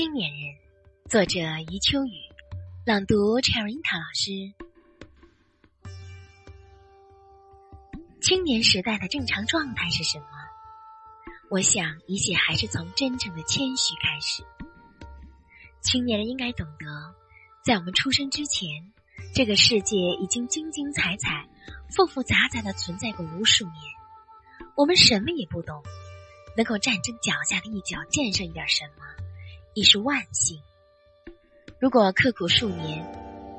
青年人，作者余秋雨，朗读 c h e r i n a 老师。青年时代的正常状态是什么？我想，一切还是从真正的谦虚开始。青年人应该懂得，在我们出生之前，这个世界已经精精彩彩、复复杂杂的存在过无数年。我们什么也不懂，能够站正脚下的一脚，建设一点什么，已是万幸。如果刻苦数年，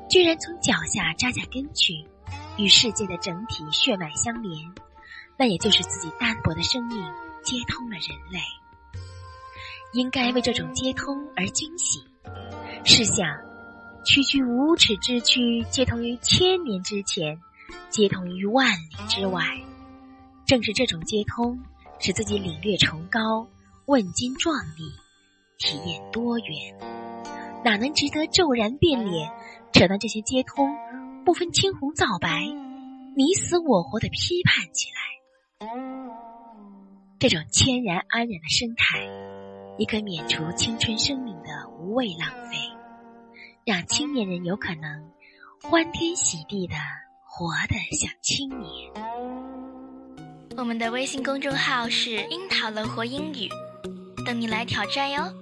居然从脚下扎下根去，与世界的整体血脉相连，那也就是自己单薄的生命接通了人类。应该为这种接通而惊喜。试想，区区五尺之躯，接通于千年之前，接通于万里之外。正是这种接通，使自己领略崇高、问津壮丽、体验多元，哪能值得骤然变脸，扯断这些接通，不分青红皂白，你死我活的批判起来？这种天然安然的生态，也可免除青春生命的无谓浪费，让青年人有可能欢天喜地的活得像青年。我们的微信公众号是“樱桃乐活英语”，等你来挑战哟。